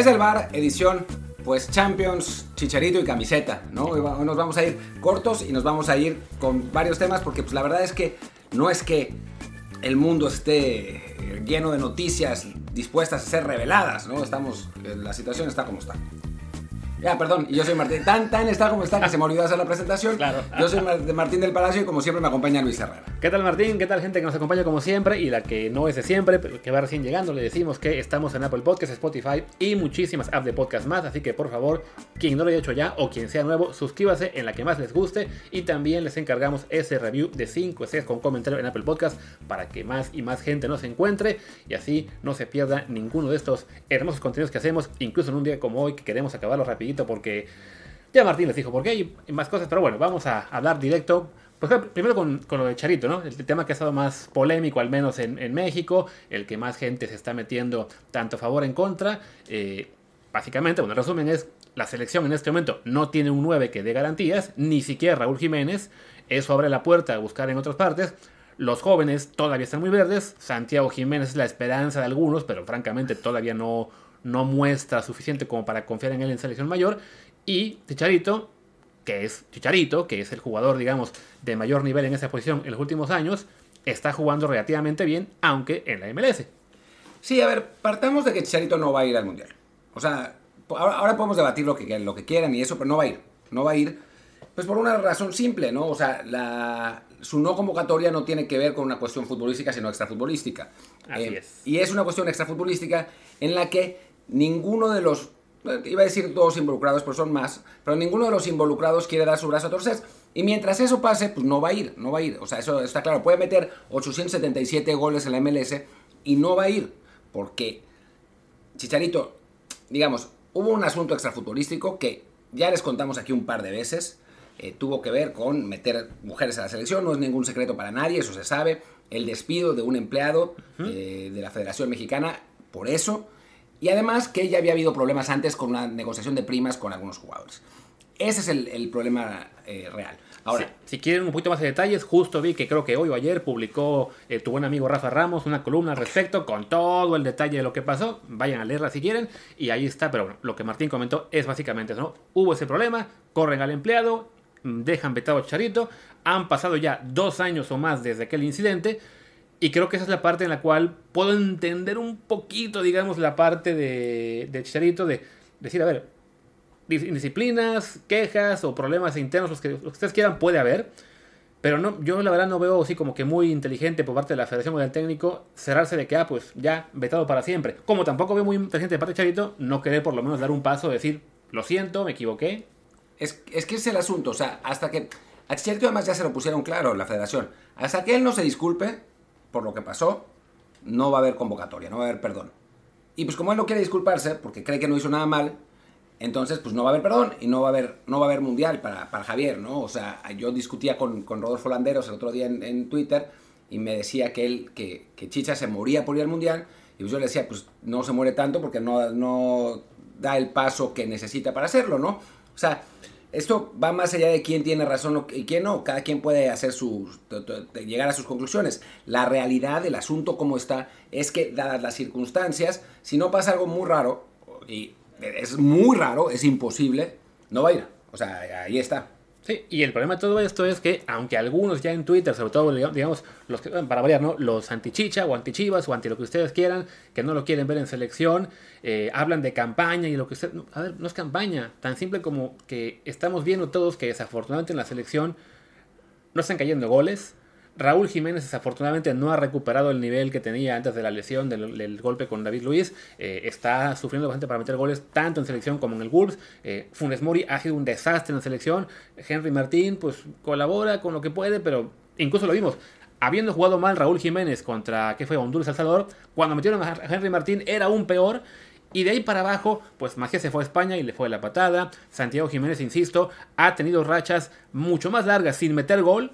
Desde el bar, edición pues Champions, Chicharito y camiseta, ¿no? Hoy nos vamos a ir cortos y nos vamos a ir con varios temas porque pues la verdad es que no es que el mundo esté lleno de noticias dispuestas a ser reveladas, ¿no? Estamos, la situación está como está. Ya, perdón, y yo soy Martín. Tan, tan está como está que se me olvidó hacer la presentación. Claro. Yo soy Martín del Palacio y como siempre me acompaña Luis Herrera. ¿Qué tal Martín? ¿Qué tal gente que nos acompaña como siempre? Y la que no es de siempre, que va recién llegando, le decimos que estamos en Apple Podcasts, Spotify y muchísimas apps de podcast más. Así que por favor, quien no lo haya hecho ya o quien sea nuevo, suscríbase en la que más les guste. Y también les encargamos ese review de 5 estrellas con comentario en Apple Podcast para que más y más gente nos encuentre y así no se pierda ninguno de estos hermosos contenidos que hacemos, incluso en un día como hoy que queremos acabarlo rapidito porque ya Martín les dijo por qué y más cosas, pero bueno, vamos a hablar directo. Pues primero con, lo de Charito, ¿no? El tema que ha estado más polémico, al menos en, México, el que más gente se está metiendo tanto a favor en contra. Eh, básicamente, bueno, el resumen es, la selección en este momento no tiene un 9 que dé garantías, ni siquiera Raúl Jiménez. Eso abre la puerta a buscar en otras partes. Los jóvenes todavía están muy verdes. Santiago Jiménez es la esperanza de algunos, pero francamente todavía no, no muestra suficiente como para confiar en él en selección mayor. Y Chicharito, que es Chicharito, que es el jugador, digamos, de mayor nivel en esa posición en los últimos años, está jugando relativamente bien, aunque en la MLS. Sí, a ver, partamos de que Chicharito no va a ir al Mundial. O sea, ahora, podemos debatir lo que, lo que quieran y eso, pero no va a ir. No va a ir, pues por una razón simple, ¿no? O sea, la, su no convocatoria no tiene que ver con una cuestión futbolística, sino extrafutbolística. Así eh, es. Y es una cuestión extrafutbolística en la que ninguno de los iba a decir todos involucrados, pero son más, pero ninguno de los involucrados quiere dar su brazo a torcer. Y mientras eso pase, pues no va a ir, no va a ir. O sea, eso está claro. Puede meter 877 goles en la MLS y no va a ir. Porque, Chicharito, digamos, hubo un asunto extrafutbolístico que ya les contamos aquí un par de veces. Eh, tuvo que ver con meter mujeres a la selección, no es ningún secreto para nadie, eso se sabe. El despido de un empleado eh, de la Federación Mexicana por eso. Y además que ya había habido problemas antes con una negociación de primas con algunos jugadores. Ese es el, problema eh, real. Ahora, si quieren un poquito más de detalles, justo vi que creo que hoy o ayer publicó eh, tu buen amigo Rafa Ramos una columna al respecto con todo el detalle de lo que pasó. Vayan a leerla si quieren. Y ahí está, pero bueno, lo que Martín comentó es básicamente eso, ¿no? Hubo ese problema, corren al empleado, dejan vetado a Charito. Han pasado ya dos años o más desde aquel incidente y creo que esa es la parte en la cual puedo entender un poquito, digamos, la parte de, de Chicharito de decir, a ver, indisciplinas, quejas o problemas internos, los que, ustedes quieran, puede haber. Pero no, yo la verdad no veo así como que muy inteligente por parte de la Federación o del técnico cerrarse de que, ah, pues ya, vetado para siempre. Como tampoco veo muy inteligente de parte de Chicharito no querer por lo menos dar un paso, decir, lo siento, me equivoqué. Es, es que es el asunto, o sea, hasta que... A Chicharito además ya se lo pusieron claro la Federación. Hasta que él no se disculpe, por lo que pasó, no va a haber convocatoria, no va a haber perdón. Y pues como él no quiere disculparse porque cree que no hizo nada mal, entonces pues no va a haber perdón y no va a haber, no va a haber mundial para, para Javier, ¿no? O sea, yo discutía con, con Rodolfo Landeros el otro día en, Twitter y me decía que él, que, que, Chicha se moría por ir al mundial y pues yo le decía, pues no se muere tanto porque no, no da el paso que necesita para hacerlo, ¿no? O sea, esto va más allá de quién tiene razón y quién no. Cada quien puede hacer llegar a sus conclusiones. La realidad del asunto como está es que, dadas las circunstancias, si no pasa algo muy raro, y es muy raro, es imposible, no va a ir. O sea, ahí está. Sí, y el problema de todo esto es que, aunque algunos ya en Twitter, sobre todo, digamos, los que, para variar, ¿no? Los antichicha o antichivas o anti lo que ustedes quieran, que no lo quieren ver en selección, eh, hablan de campaña y lo que usted. a ver, no es campaña, tan simple como que estamos viendo todos que desafortunadamente en la selección no están cayendo goles, Raúl Jiménez desafortunadamente no ha recuperado el nivel que tenía antes de la lesión del, golpe con David Luis. Eh, está sufriendo bastante para meter goles tanto en selección como en el Wolves. Eh, Funes Mori ha sido un desastre en la selección. Henry Martín pues colabora con lo que puede, pero incluso lo vimos. Habiendo jugado mal Raúl Jiménez contra, ¿qué fue? Honduras El Salvador, cuando metieron a Henry Martín era aún peor. Y de ahí para abajo, pues Magia se fue a España y le fue la patada. Santiago Jiménez, insisto, ha tenido rachas mucho más largas sin meter gol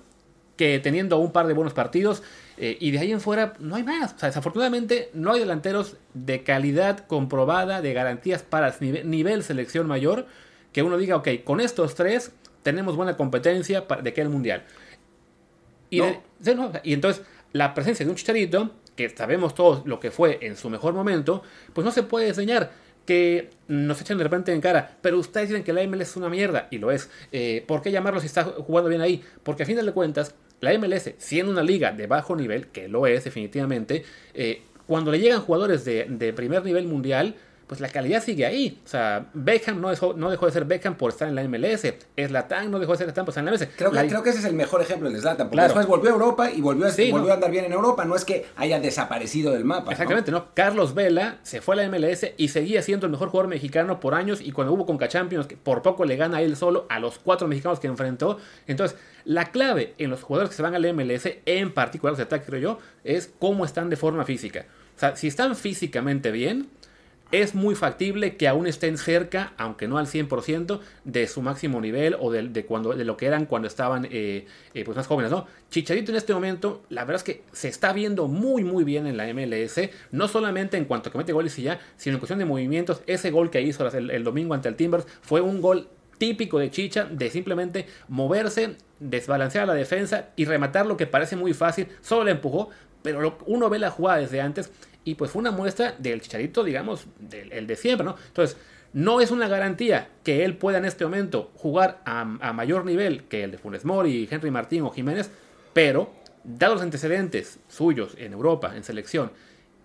que teniendo un par de buenos partidos. Eh, y de ahí en fuera no hay más. O sea, desafortunadamente no hay delanteros de calidad comprobada, de garantías para nivel, selección mayor, que uno diga, ok, con estos tres tenemos buena competencia de que el mundial. Y, y entonces la presencia de un chicharito, que sabemos todos lo que fue en su mejor momento, pues no se puede enseñar que nos echan de repente en cara, pero ustedes dicen que la MLS es una mierda, y lo es. Eh, ¿Por qué llamarlo si está jugando bien ahí? Porque a fin de cuentas, la MLS, siendo una liga de bajo nivel, que lo es definitivamente, eh, cuando le llegan jugadores de, de primer nivel mundial, pues la calidad sigue ahí. O sea, Beckham no dejó, no dejó de ser Beckham por estar en la MLS. Zlatan no dejó de ser Zlatan por estar en la MLS. Creo que, creo que ese es el mejor ejemplo de Zlatan, porque después volvió a Europa y volvió, a, volvió a andar bien en Europa. No es que haya desaparecido del mapa. Exactamente, ¿no? Carlos Vela se fue a la MLS y seguía siendo el mejor jugador mexicano por años y cuando hubo Conca Champions, por poco le gana a él solo a los cuatro mexicanos que enfrentó. Entonces, la clave en los jugadores que se van a la MLS, en particular los de ataque, creo yo, es cómo están de forma física. O sea, si están físicamente bien, es muy factible que aún estén cerca, aunque no al 100%, de su máximo nivel o de, cuando, de lo que eran cuando estaban eh, eh, pues más jóvenes. ¿no? Chicharito en este momento, la verdad es que se está viendo muy muy bien en la MLS, no solamente en cuanto a que mete goles y ya, sino en cuestión de movimientos. Ese gol que hizo el, el domingo ante el Timbers fue un gol típico de Chicha, de simplemente moverse, desbalancear la defensa y rematar lo que parece muy fácil, solo le empujó, pero uno ve la jugada desde antes y pues fue una muestra del chicharito, digamos, del el de siempre, ¿no? Entonces, no es una garantía que él pueda en este momento jugar a, mayor nivel que el de Funes Mori, Henry Martín o Jiménez, pero, dados los antecedentes suyos en Europa, en selección,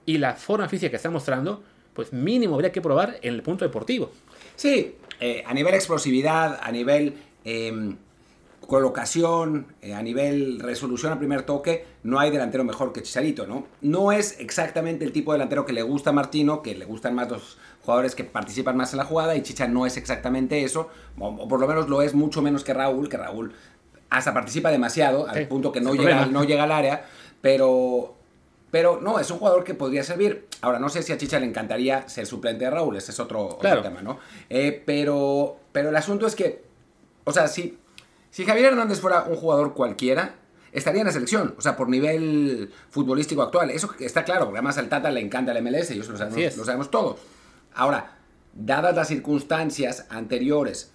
y la forma física que está mostrando, pues mínimo habría que probar en el punto deportivo. Sí, eh, a nivel explosividad, a nivel em, colocación, eh, a nivel resolución a primer toque, no hay delantero mejor que Chicharito, ¿no? No es exactamente el tipo de delantero que le gusta a Martino, que le gustan más los jugadores que participan más en la jugada, y Chicha no es exactamente eso, o, por lo menos lo es mucho menos que Raúl, que Raúl hasta participa demasiado, al punto que no llega, no llega al área, pero, pero no, es un jugador que podría servir. Ahora, no sé si a Chicha le encantaría ser suplente de Raúl, ese es otro, tema, ¿no? Eh, pero, pero el asunto es que, o sea, sí si Javier Hernández fuera un jugador cualquiera, estaría en la selección, o sea, por nivel futbolístico actual. Eso está claro, porque además al Tata le encanta el MLS, y eso lo sabemos, lo sabemos todos. Ahora, dadas las circunstancias anteriores,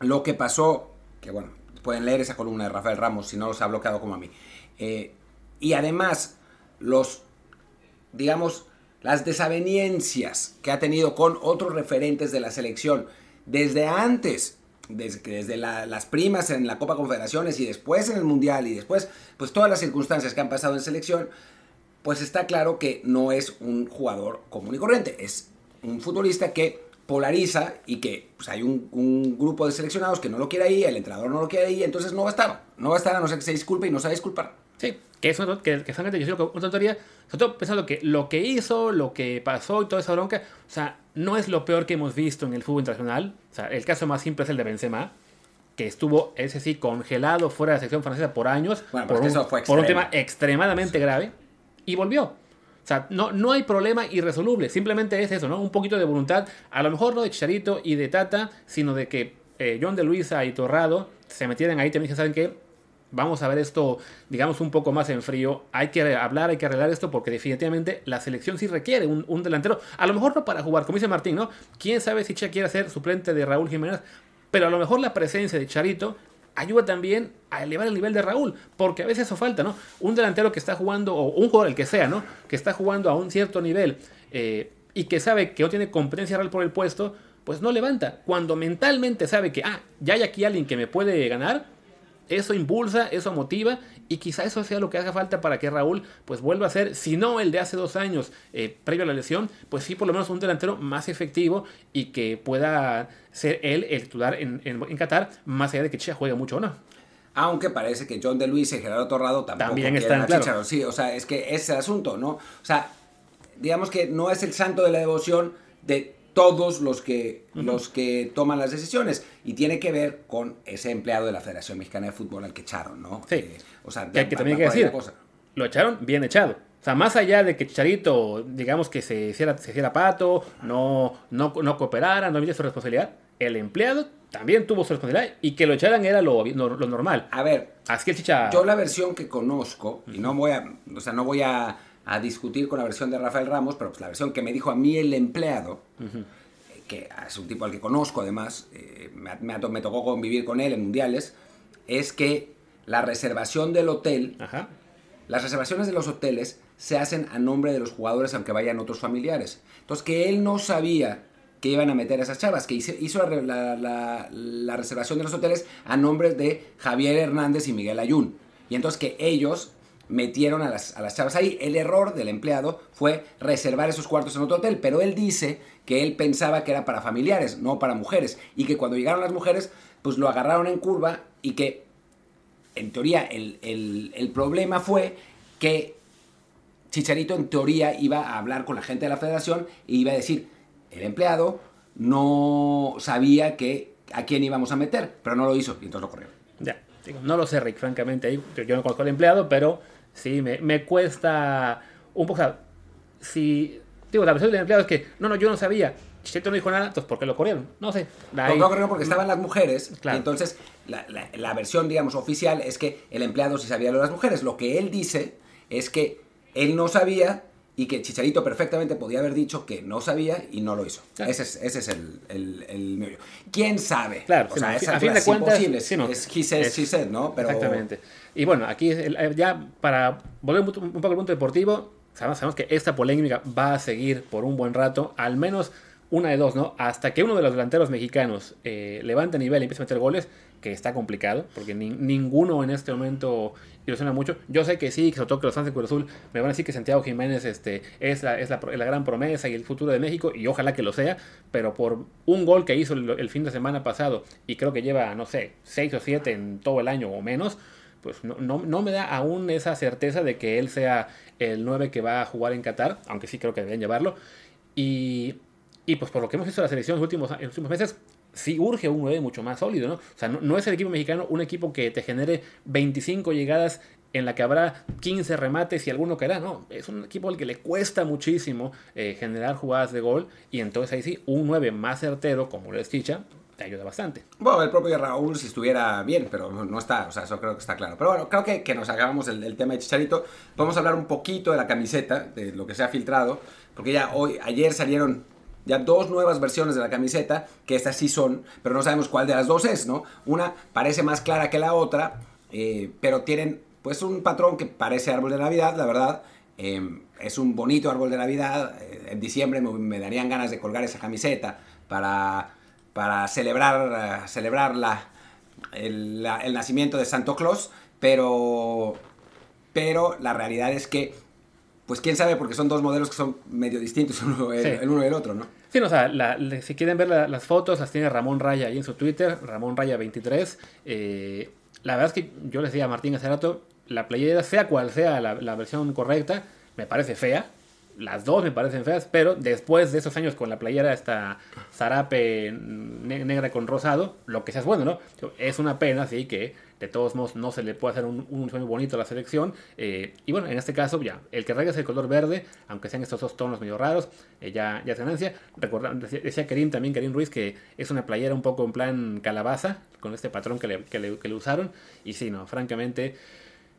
lo que pasó, que bueno, pueden leer esa columna de Rafael Ramos si no los ha bloqueado como a mí. Eh, y además, los, digamos, las desavenencias que ha tenido con otros referentes de la selección desde antes desde, desde las primas en la Copa Confederaciones y después en el Mundial y después, pues todas las circunstancias que han pasado en selección, pues está claro que no es un jugador común y corriente, es un futbolista que polariza y que pues, hay un, grupo de seleccionados que no lo quiere ahí, el entrenador no lo quiere ahí, entonces no va a estar, no va a estar a no ser que se disculpe y no a disculpar. Sí, que es una, que, que yo una tontería, sobre todo pensando que lo que hizo, lo que pasó y toda esa bronca, o sea, no es lo peor que hemos visto en el fútbol internacional. O sea, el caso más simple es el de Benzema, que estuvo, ese sí, congelado fuera de la sección francesa por años, por, un, tema extremadamente grave, y volvió. O sea, no, no hay problema irresoluble, simplemente es eso, ¿no? Un poquito de voluntad, a lo mejor no de Chicharito y de Tata, sino de que eh, John de Luisa y Torrado se metieran ahí también, ¿saben qué? Vamos a ver esto, digamos, un poco más en frío. Hay que hablar, hay que arreglar esto porque definitivamente la selección sí requiere un, delantero. A lo mejor no para jugar, como dice Martín, ¿no? Quién sabe si Cha quiere ser suplente de Raúl Jiménez, pero a lo mejor la presencia de Charito ayuda también a elevar el nivel de Raúl, porque a veces eso falta, ¿no? Un delantero que está jugando, o un jugador, el que sea, ¿no? Que está jugando a un cierto nivel eh, y que sabe que no tiene competencia real por el puesto, pues no levanta. Cuando mentalmente sabe que, ah, ya hay aquí alguien que me puede ganar, eso impulsa, eso motiva y quizá eso sea lo que haga falta para que Raúl pues vuelva a ser, si no el de hace dos años eh, previo a la lesión, pues sí por lo menos un delantero más efectivo y que pueda ser él el titular en, en, Qatar, más allá de que Chicha juegue mucho o no. Aunque parece que John de Luis y Gerardo Torrado tampoco también están claro. Sí, o sea, es que ese es el asunto, ¿no? O sea, digamos que no es el santo de la devoción de todos los que, los que toman las decisiones. Y tiene que ver con ese empleado de la Federación Mexicana de Fútbol al que echaron, ¿no? Sí. Eh, o sea, que, también hay que decir, lo echaron bien echado. O sea, más allá de que Chicharito, digamos que se hiciera, se hiciera pato, no, no, no cooperara, no tuviera su responsabilidad, el empleado también tuvo su responsabilidad y que lo echaran era lo, lo, normal. A ver, Así que Chicha... yo la versión que conozco, y no voy a, o sea, no voy a a discutir con la versión de Rafael Ramos, pero pues la versión que me dijo a mí el empleado, que es un tipo al que conozco además, eh, me, me, tocó convivir con él en mundiales, es que la reservación del hotel, las reservaciones de los hoteles se hacen a nombre de los jugadores aunque vayan otros familiares. Entonces que él no sabía que iban a meter a esas chavas, que hizo, hizo la, la- la- la reservación de los hoteles a nombre de Javier Hernández y Miguel Ayun. Y entonces que ellos metieron a las, a las chavas ahí. El error del empleado fue reservar esos cuartos en otro hotel, pero él dice que él pensaba que era para familiares, no para mujeres, y que cuando llegaron las mujeres, pues lo agarraron en curva y que, en teoría, el, el- el problema fue que Chicharito en teoría iba a hablar con la gente de la federación e iba a decir, el empleado no sabía que a quién íbamos a meter, pero no lo hizo y entonces lo corrieron. Ya, no lo sé, Rick, francamente. yo no conozco al empleado, pero sí, me, me cuesta un poco. O sea, si. Digo, la versión del empleado es que, no, no, yo no sabía. Chicharito no dijo nada, entonces ¿por qué lo corrieron? No sé. Ahí- No, corrieron porque estaban las mujeres Claro. y entonces la, la- la versión, digamos, oficial es que el empleado sí sabía lo de las mujeres. Lo que él dice es que él no sabía y que Chicharito perfectamente podía haber dicho que no sabía y no lo hizo. Claro. Ese es, ese es el, el, el meollo. ¿Quién sabe? Claro, o sí, sea, no, a fin de es cuentas, imposible. sí, no, es he said, es- she said, ¿no? Pero, Exactamente. Y bueno, aquí eh, ya para volver un, un poco al punto deportivo, sabemos, sabemos que esta polémica va a seguir por un buen rato, al menos una de dos, ¿no? Hasta que uno de los delanteros mexicanos eh, levante nivel y empiece a meter goles, que está complicado, porque ni- ninguno en este momento ilusiona mucho. Yo sé que sí, que sobre todo que los fans de Cruz Azul me van a decir que Santiago Jiménez este, es, la, es la, gran promesa y el futuro de México, y ojalá que lo sea, pero por un gol que hizo el, el fin de semana pasado, y creo que lleva, no sé, seis o siete en todo el año o menos, pues no, no, no me da aún esa certeza de que él sea el 9 que va a jugar en Qatar, aunque sí creo que deberían llevarlo. Y, y pues por lo que hemos visto en la selección en los últimos, en los últimos meses, sí urge un 9 mucho más sólido, ¿no? O sea, no, no es el equipo mexicano un equipo que te genere 25 llegadas en la que habrá 15 remates y alguno caerá, no. Es un equipo al que le cuesta muchísimo eh, generar jugadas de gol y entonces ahí sí, un 9 más certero como lo es Chicha, te ayuda bastante. Bueno, el propio Raúl si estuviera bien, pero no, está, o sea, eso creo que está claro. Pero bueno, creo que, que nos acabamos el, el tema de Chicharito. Podemos hablar un poquito de la camiseta, de lo que se ha filtrado, porque ya hoy, ayer salieron ya dos nuevas versiones de la camiseta, que estas sí son, pero no sabemos cuál de las dos es, ¿no? Una parece más clara que la otra, eh, pero tienen pues un patrón que parece árbol de Navidad, la verdad. Eh, es un bonito árbol de Navidad. Eh, en diciembre me, darían ganas de colgar esa camiseta para, para celebrar, eh, celebrar el, la- el nacimiento de Santo Claus, pero, pero la realidad es que, pues quién sabe, porque son dos modelos que son medio distintos uno- el, Sí. el uno y el otro, ¿no? Sí, no, o sea, la- la- si quieren ver la- las fotos, las tiene Ramón Raya ahí en su Twitter, Ramón Raya 23. Eh, la verdad es que yo le decía a Martín hace rato, la playera, sea cual sea la, la versión correcta, me parece fea. Las dos me parecen feas, pero después de esos años con la playera esta zarape ne- negra con rosado, lo que sea es bueno, ¿no? Es una pena, sí, que de todos modos no se le puede hacer un, un sueño bonito a la selección. eh, y bueno, en este caso ya, el que es el color verde, aunque sean estos dos tonos medio raros, eh, ya, ya es ganancia. Recorda- decía, Kerim también, Kerim Ruiz, que es una playera un poco en plan calabaza, con este patrón que le, que le- que le usaron. Y sí, no, francamente,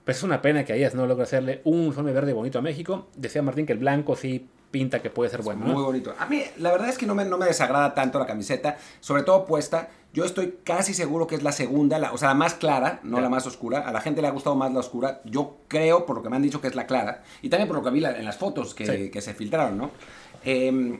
pues es una pena que Ayas no logre hacerle un uniforme verde bonito a México. Decía Martín que el blanco sí pinta que puede ser bueno, ¿no? Muy bonito. A mí, la verdad es que no me, no me desagrada tanto la camiseta, sobre todo puesta. Yo estoy casi seguro que es la segunda, la- o sea, la más clara, no la más oscura. A la gente le ha gustado más la oscura. Yo creo, por lo que me han dicho, que es la clara. Y también por lo que vi la- en las fotos que, Sí. que se filtraron, ¿no? Eh,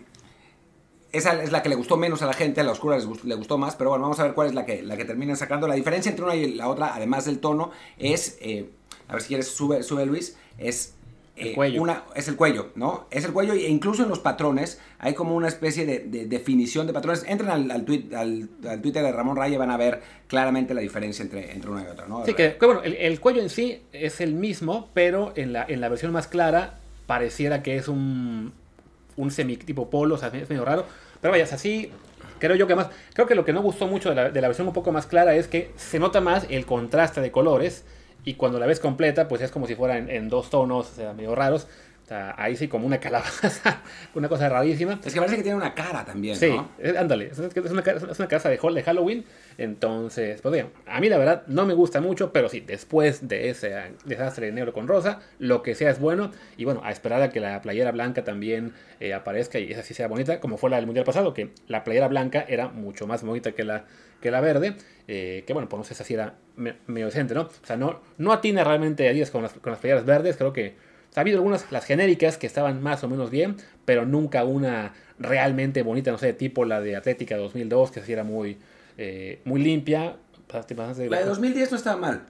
esa es la que le gustó menos a la gente, a la oscura les le gustó más, pero bueno, vamos a ver cuál es la que, la que terminan sacando. La diferencia entre una y la otra, además del tono, es, eh, a ver si quieres, sube, sube Luis, es... El eh, cuello. Una, es el cuello, ¿no? Es el cuello e incluso en los patrones hay como una especie de, de definición de patrones. Entren al, al, tweet- al- al Twitter de Ramón Raya y van a ver claramente la diferencia entre, entre una y otra, ¿no? Sí, que, que bueno, el, el cuello en sí es el mismo, pero en la, en la versión más clara pareciera que es un, un semi tipo polo, o sea, es medio raro. Pero vaya, es así. Creo yo que más. Creo que lo que no gustó mucho de la, de la versión un poco más clara es que se nota más el contraste de colores. Y cuando la ves completa, pues es como si fuera en, en dos tonos, o sea, medio raros. O sea, ahí sí como una calabaza, una cosa rarísima. Es que parece que tiene una cara también, Sí, ¿no? es- ándale, es una, ca- es una casa de, hall- de Halloween, entonces, pues bien, a mí la verdad no me gusta mucho, pero sí, después de ese desastre de negro con rosa, lo que sea es bueno, y bueno, a esperar a que la playera blanca también eh, aparezca y esa sí sea bonita, como fue la del Mundial pasado, que la playera blanca era mucho más bonita que la, que la verde, eh, que bueno, pues no sé si sí era medio decente, ¿no? O sea, no, no atina realmente a 10 con las, con las playeras verdes, creo que ha habido algunas, las genéricas, que estaban más o menos bien, pero nunca una realmente bonita, no sé, tipo la de Atlética 2002, que sí era muy, eh, muy limpia. La de 2010 no estaba mal.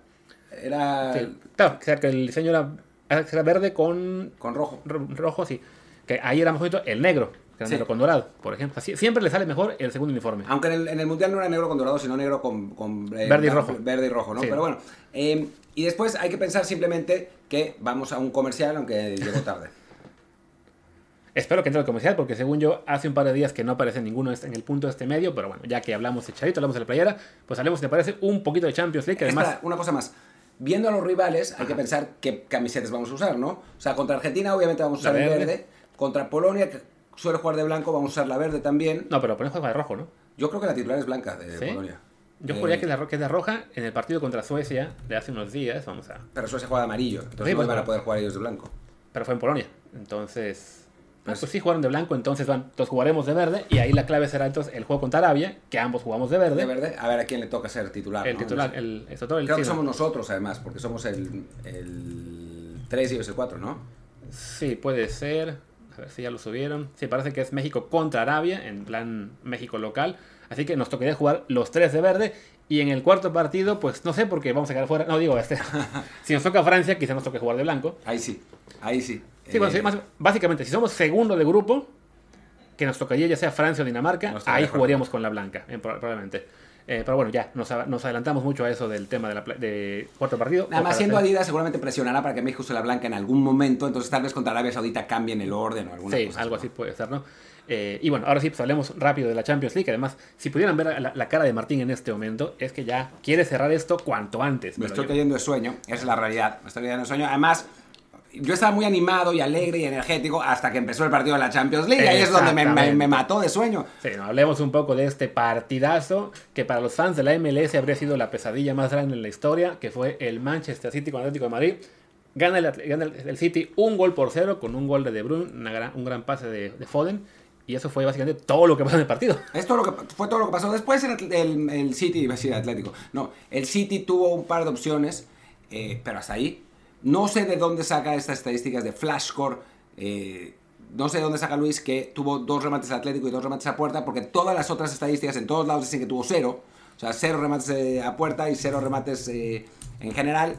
Era... claro, o sea, que el diseño era, era verde con... Con rojo. rojo, sí. Que ahí era más bonito el negro, negro con dorado, por ejemplo. siempre le sale mejor el segundo uniforme. Aunque en el, en el, Mundial no era negro con dorado, sino negro con... con eh, verde y rojo. Verde y rojo, ¿no? Pero bueno, eh, y después hay que pensar simplemente que vamos a un comercial, aunque llegó tarde. Espero que entre el comercial, porque según yo, hace un par de días que no aparece ninguno en el punto de este medio, pero bueno, ya que hablamos de Charito, hablamos de la playera, pues hablemos, te parece, un poquito de Champions League. además... una cosa más. Viendo a los rivales, hay que pensar qué camisetas vamos a usar, ¿no? O sea, contra Argentina, obviamente, vamos a usar el verde. Contra Polonia, suele jugar de blanco, vamos a usar la verde también. No, pero Polonia juega de rojo, ¿no? Yo creo que la titular es blanca de Polonia. Yo juraría que, es de roja en el partido contra Suecia de hace unos días. Vamos a. Pero Suecia juega de amarillo, entonces no pues, van a poder jugar ellos de blanco. Pero fue en Polonia, entonces. Pues, pues, sí jugaron de blanco, entonces van, entonces jugaremos de verde y ahí la clave será entonces el juego contra Arabia, que ambos jugamos de verde. De verde, a ver a quién le toca ser titular. El titular, el, Creo que somos nosotros además, porque somos el, el 3 y ellos el 4, ¿no? Sí, puede ser. A ver si ya lo subieron. Sí, parece que es México contra Arabia, en plan México local. Así que nos tocaría jugar los tres de verde. Y en el cuarto partido, pues no sé por qué vamos a quedar fuera. No, digo, este. si nos toca Francia, quizá nos toque jugar de blanco. Ahí sí, ahí sí. Sí, eh, básicamente, si somos segundo de grupo, que nos tocaría ya sea Francia o Dinamarca, ahí jugaríamos con la blanca, eh, probablemente. Eh, pero bueno, ya, nos, adelantamos mucho a eso del tema de, la, de cuarto partido. Nada más siendo Adidas seguramente presionará para que México use la blanca en algún momento, entonces tal vez contra Arabia Saudita cambien el orden o alguna sí, algo así puede ser, ¿no? Eh, y bueno, ahora sí, pues hablemos rápido de la Champions League. Además, si pudieran ver la, cara de Martín en este momento, es que ya quiere cerrar esto cuanto antes. Me estoy cayendo de sueño, esa es la realidad. Me estoy cayendo de sueño. Además, yo estaba muy animado y alegre y energético hasta que empezó el partido de la Champions League. Ahí es donde me, mató de sueño. Sí, no, hablemos un poco de este partidazo que para los fans de la MLS habría sido la pesadilla más grande en la historia, que fue el Manchester City con Atlético de Madrid. Gana el, City un gol por cero con un gol de De Bruyne, un gran pase de, de Foden y eso fue básicamente todo lo que pasó en el partido. Lo que, fue todo lo que pasó. Después el, el, City, iba a decir Atlético. No, el City tuvo un par de opciones, eh, pero hasta ahí. No sé de dónde saca estas estadísticas de Flashcore. Eh, no sé de dónde saca Luis que tuvo dos remates Atlético y dos remates a puerta, porque todas las otras estadísticas en todos lados dicen que tuvo cero. O sea, cero remates eh, a puerta y cero remates en general.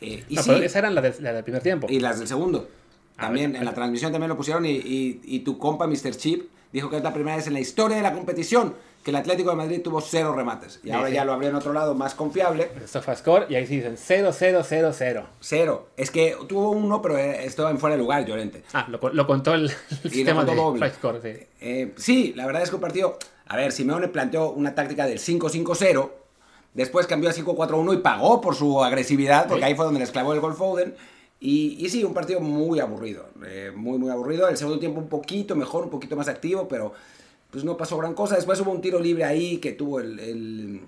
y no, pero esas eran las del primer tiempo. Y las del segundo. También en la transmisión también lo pusieron y, y, tu compa Mr. Chip dijo que es la primera vez en la historia de la competición que el Atlético de Madrid tuvo cero remates. Y ahora ya lo habría en otro lado más confiable. score y ahí sí dicen 0, 0, 0, 0. Cero. Es que tuvo uno, pero estaba en fuera de lugar, Llorente. Ah, lo, lo contó el, sistema de doble. Score, sí. Eh, sí, la verdad es que un partido... A ver, Simeone planteó una táctica del 5-5-0. Después cambió a 5-4-1 y pagó por su agresividad, porque ahí fue donde les clavó el gol Foden. Y, sí, un partido muy aburrido, eh, muy, muy aburrido. El segundo tiempo un poquito mejor, un poquito más activo, pero pues no pasó gran cosa. Después hubo un tiro libre ahí que tuvo el,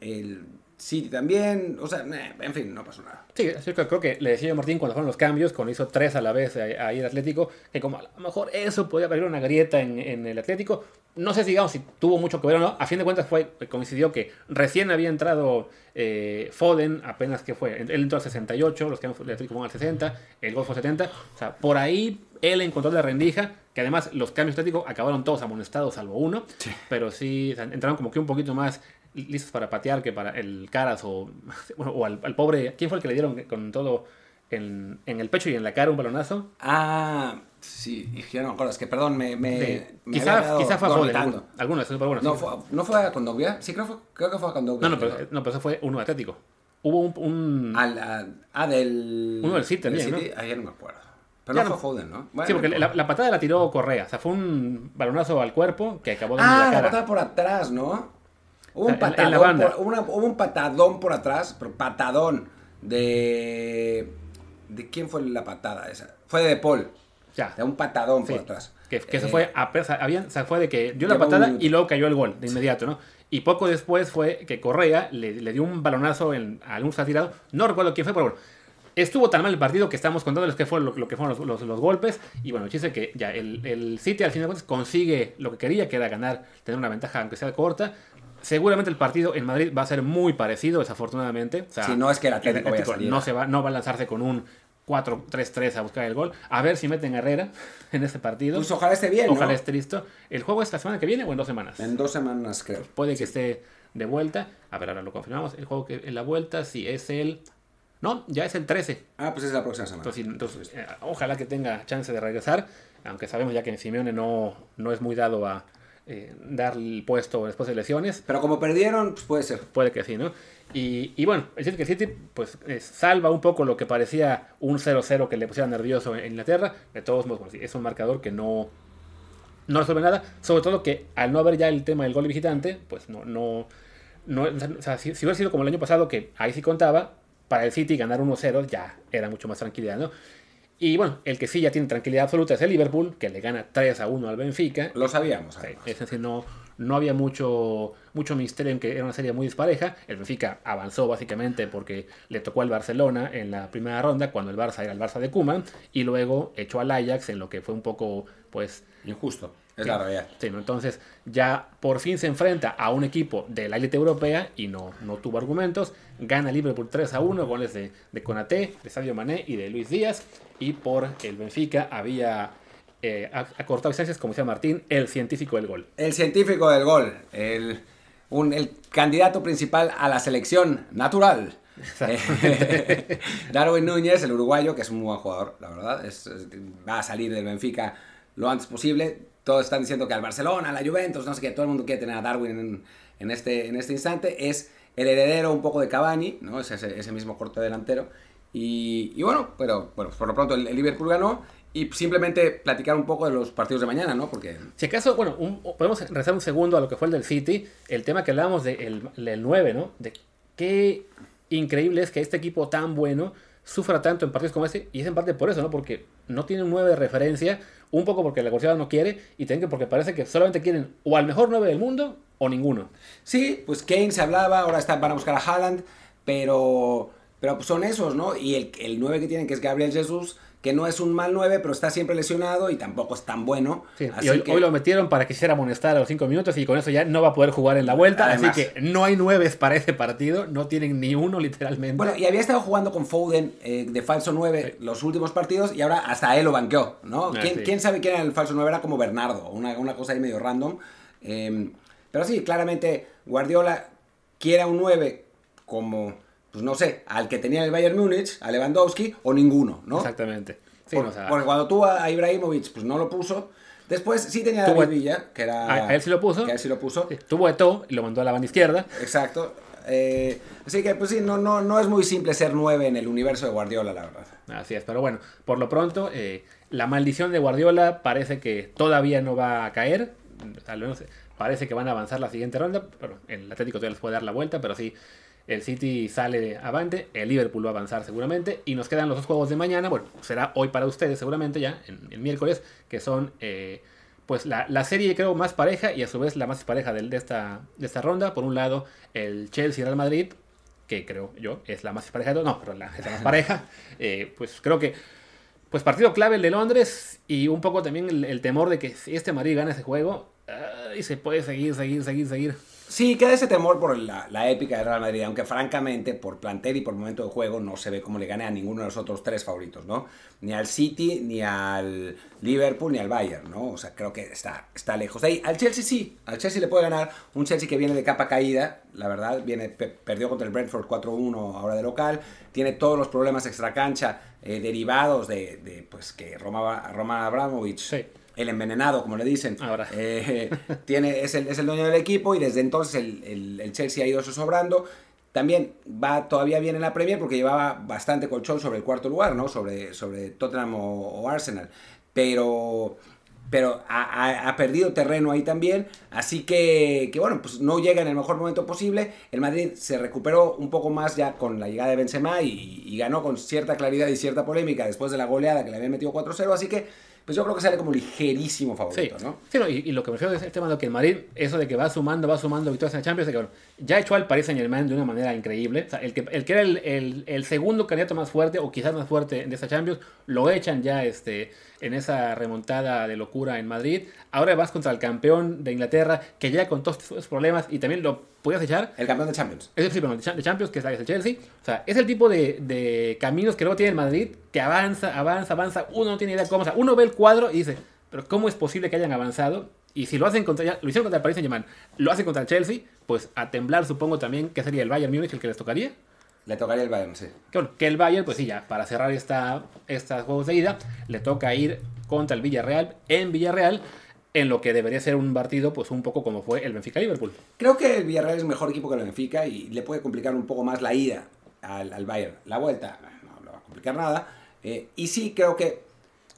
el, City también. O sea, en fin, no pasó nada. Sí, creo que le decía a Martín cuando fueron los cambios, cuando hizo tres a la vez ahí el Atlético, que como a lo mejor eso podía abrir una grieta en, en el Atlético, no sé si, digamos, si tuvo mucho que ver o no. A fin de cuentas fue, coincidió que recién había entrado eh, Foden, apenas que fue. Él entró al 68, los que fueron al 60, el gol fue 70. O sea, por ahí él encontró la rendija, que además los cambios estéticos acabaron todos amonestados, salvo uno. Pero sí, entraron como que un poquito más listos para patear que para el Caras o, bueno, o al, pobre. ¿Quién fue el que le dieron con todo en, en el pecho y en la cara un balonazo? Ah. Sí, ya no me acuerdo, es que perdón, me. me, quizá, quizá fue a Foden. Algunos, pero bueno. No, fue, ¿No fue a Condovia? Sí, creo, creo que fue a Condovia. No, no, pero, no, pero eso fue uno atlético. Hubo un. un... ah, del. Uno del City también, ¿no? Ahí no me acuerdo. Pero no, fue Foden, ¿no? sí, porque la, la, patada la tiró Correa. O sea, fue un balonazo al cuerpo que acabó de Ah, la, cara. patada por atrás, ¿no? Hubo un, patadón. Por, una, hubo un patadón por atrás, pero patadón de. ¿De quién fue la patada esa? Fue de Paul. Ya. De un patadón por atrás. Que, que eso fue, a, había, o fue de que dio la patada y luego cayó el gol de inmediato, ¿no? Y poco después fue que Correa le, le dio un balonazo en, a algún tirado. No recuerdo quién fue, pero bueno. Estuvo tan mal el partido que estamos contándoles qué fue lo, que fueron los, los, golpes. Y bueno, chiste que ya el, el City al final de cuentas consigue lo que quería, que era ganar, tener una ventaja aunque sea corta. Seguramente el partido en Madrid va a ser muy parecido, desafortunadamente. si no es que el Atlético, vaya a No, se va, no va a lanzarse con un 4-3-3 a buscar el gol. A ver si meten Herrera en ese partido. Pues ojalá esté bien, Ojalá ¿no? esté listo. ¿El juego es la semana que viene o en dos semanas? En dos semanas, creo. Puede que esté de vuelta. A ver, ahora lo confirmamos. El juego que en la vuelta, sí, es el... No, ya es el 13. Ah, pues es la próxima semana. Entonces, entonces, eh, ojalá que tenga chance de regresar, aunque sabemos ya que Simeone no, no es muy dado a eh, dar el puesto después de lesiones. Pero como perdieron, pues puede ser. Puede que sí, ¿no? Y, y bueno, es decir que el City pues eh, salva un poco lo que parecía un 0-0 que le pusiera nervioso en Inglaterra. De todos modos, bueno, sí, es un marcador que no, no resuelve nada. Sobre todo que al no haber ya el tema del gol visitante, pues no... no, no o sea, si, si hubiera sido como el año pasado, que ahí sí contaba, para el City ganar 1-0 ya era mucho más tranquilidad, ¿no? Y bueno, el que sí ya tiene tranquilidad absoluta es el Liverpool, que le gana 3 a 1 al Benfica. Lo sabíamos. Sí, además. es decir, no, no había mucho, mucho misterio en que era una serie muy dispareja. El Benfica avanzó básicamente porque le tocó al Barcelona en la primera ronda, cuando el Barça era el Barça de Koeman, y luego echó al Ajax en lo que fue un poco, pues... Injusto. Es sí, la realidad. sí, ¿no? Entonces ya por fin se enfrenta a un equipo de la élite europea y no, no tuvo argumentos. Gana Liverpool 3 a 1, goles de, de Konaté, de Sadio Mané y de Luis Díaz. Y por el Benfica había eh, acortado distancias, como decía Martín, el científico del gol. El científico del gol. El, un- el candidato principal a la selección natural. Darwin Núñez, el uruguayo, que es un muy buen jugador, la verdad. es- es- va a salir del Benfica lo antes posible. Todos están diciendo que al Barcelona, a la Juventus, no sé qué, todo el mundo quiere tener a Darwin en, este, en este instante. Es el heredero un poco de Cavani, ¿no? Es ese, ese mismo corte delantero. Y, bueno, pero bueno, por lo pronto el, el Liverpool ganó. Y simplemente platicar un poco de los partidos de mañana, ¿no? Porque Si acaso, bueno, un- podemos regresar un segundo a lo que fue el del City, el tema que hablábamos del del 9, ¿no? De qué increíble es que este equipo tan bueno sufra tanto en partidos como este, y es en parte por eso, ¿no? Porque no tiene un 9 de referencia, un poco porque la Corsiada no quiere, y también que porque parece que solamente quieren o al mejor 9 del mundo o ninguno. Sí, pues Kane se hablaba, ahora están, van a buscar a Haaland, pero, pero pues son esos, ¿no? Y el, el 9 que tienen, que es Gabriel Jesús, que no es un mal 9, pero está siempre lesionado y tampoco es tan bueno. Sí, así y hoy, que, hoy lo metieron para que hiciera amonestar a los 5 minutos y con eso ya no va a poder jugar en la vuelta, Además. así que no hay 9 para ese partido, no tienen ni uno literalmente. Bueno, y había estado jugando con Foden eh, de falso 9 los últimos partidos y ahora hasta él lo banqueó, ¿no? Ah, ¿Quién, sí. quién sabe quién era el falso 9? Era como Bernardo, una, una cosa ahí medio random. Eh, pero sí, claramente Guardiola quiere a un 9 como, pues no sé, al que tenía el Bayern Múnich, a Lewandowski o ninguno, ¿no? Exactamente. Sí, Por- o sea, porque cuando tuvo a Ibrahimovic, pues no lo puso. Después sí tenía a David Villa, que era... A- a él sí lo puso. Que a él sí lo puso. sí, tuvo Eto'o y lo mandó a la banda izquierda. Exacto. Eh, así que, pues sí, no, no, no es muy simple ser nueve en el universo de Guardiola, la verdad. Así es, pero bueno, por lo pronto, eh, la maldición de Guardiola parece que todavía no va a caer. Al menos eh, parece que van a avanzar la siguiente ronda. Pero el Atlético todavía les puede dar la vuelta, pero sí, el City sale avante, el Liverpool va a avanzar seguramente. Y nos quedan los dos juegos de mañana. Bueno, será hoy para ustedes seguramente ya, en, el miércoles, que son eh, pues la, la serie creo más pareja y a su vez la más pareja del- de, esta, de esta ronda. Por un lado, el Chelsea-Real Madrid, que creo yo es la más pareja de todos. No, pero la, es la más pareja. Eh, pues creo que pues partido clave el de Londres y un poco también el, el temor de que si este Madrid gana ese juego, y se puede seguir, seguir, seguir, seguir. Sí, queda ese temor por la, épica de Real Madrid, aunque francamente por plantel y por momento de juego no se ve cómo le gane a ninguno de los otros tres favoritos, ¿no? Ni al City, ni al Liverpool, ni al Bayern, ¿no? O sea, creo que está, está lejos. de ahí, al Chelsea sí, al Chelsea le puede ganar un Chelsea que viene de capa caída, la verdad, viene, pe- perdió contra el Brentford 4-1 ahora de local, tiene todos los problemas extracancha eh, derivados de, pues que Roma, Roman Abramovich Sí. El envenenado, como le dicen, Ahora. eh, tiene, es, el, es el dueño del equipo y desde entonces el, el- el Chelsea ha ido sobrando. También va todavía bien en la Premier porque llevaba bastante colchón sobre el cuarto lugar, ¿no? Sobre, sobre Tottenham o, o Arsenal. Pero, pero ha, ha- ha perdido terreno ahí también. Así que, que, bueno, pues no llega en el mejor momento posible. El Madrid se recuperó un poco más ya con la llegada de Benzema y, y ganó con cierta claridad y cierta polémica después de la goleada que le habían metido 4-0. Así que, pues yo creo que sale como ligerísimo Sí, favorito, ¿no? Sí, no, y, y lo que me refiero es el tema de que el Madrid, eso de que va sumando, va sumando victorias en la Champions, de que, bueno, ya echó al Paris Saint Germain de una manera increíble. O sea, el, que, el que era el, el- el segundo candidato más fuerte, o quizás más fuerte de esta Champions, lo echan ya este, en esa remontada de locura en Madrid. Ahora vas contra el campeón de Inglaterra, que ya con todos esos problemas y también lo podías echar. El campeón de Champions. Es el tipo de Champions, que es el Chelsea. O sea, es el tipo de, de caminos que luego tiene el Madrid, que avanza, avanza, avanza. Uno no tiene idea cómo. O sea, uno ve el cuadro y dice, pero ¿cómo es posible que hayan avanzado? Y si lo hacen contra, lo hicieron contra el Paris Saint-Germain, lo hacen contra el Chelsea, pues a temblar supongo también que sería el Bayern Múnich el que les tocaría. Le tocaría el Bayern, sí. Que, bueno, que el Bayern, pues sí, ya, para cerrar esta, estos juegos de ida, le toca ir contra el Villarreal en Villarreal, en lo que debería ser un partido, pues un poco como fue el Benfica-Liverpool. Creo que el Villarreal es mejor equipo que el Benfica y le puede complicar un poco más la ida al, al Bayern. La vuelta no le va a complicar nada. Eh, y sí, creo que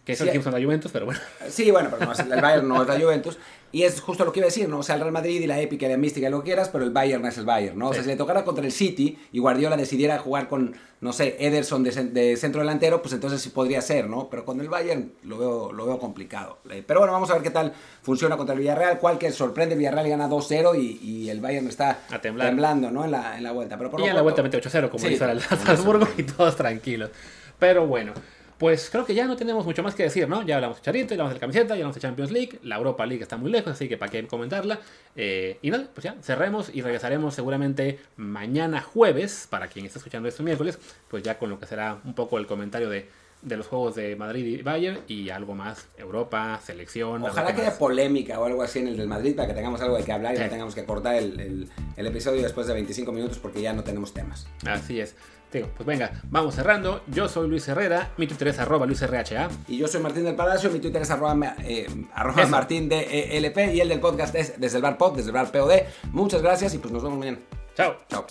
que es el equipo de la Juventus, pero bueno. Sí, bueno, pero no, el Bayern no es la Juventus. Y es justo lo que iba a decir, ¿no? O sea, el Real Madrid y la épica y la mística y lo que quieras, pero el Bayern no es el Bayern, ¿no? O sea, si le tocara contra el City y Guardiola decidiera jugar con, no sé, Ederson de, de, centro delantero, pues entonces sí podría ser, ¿no? Pero con el Bayern lo veo, lo veo complicado. Eh, pero bueno, vamos a ver qué tal funciona contra el Villarreal. Cual que sorprende, el Villarreal gana 2-0 y, y, el Bayern está temblando, ¿no? En la, en la vuelta. Pero por y en la vuelta mete 8-0, como sí, hizo el Salzburgo, y todos tranquilos. Pero bueno. Pues creo que ya no tenemos mucho más que decir, ¿no? Ya hablamos de Charito, ya hablamos de camiseta, ya hablamos de Champions League, la Europa League está muy lejos, así que para qué comentarla. Eh, y nada, pues ya, cerremos y regresaremos seguramente mañana jueves, para quien esté escuchando esto miércoles, pues ya con lo que será un poco el comentario de, de los juegos de Madrid y Bayern y algo más, Europa, selección. Ojalá que haya polémica o algo así en el del Madrid para que tengamos algo de que hablar y no tengamos que cortar el, el, el episodio después de 25 minutos porque ya no tenemos temas. Así es. Digo, pues venga, vamos cerrando. Yo soy Luis Herrera, mi Twitter es arroba luisrha. Y yo soy Martín del Palacio, mi Twitter es arroba, eh, arroba Martín de ELP y el del podcast es desde el bar pod, desde el bar POD. Muchas gracias y pues nos vemos mañana. Chao. Chao.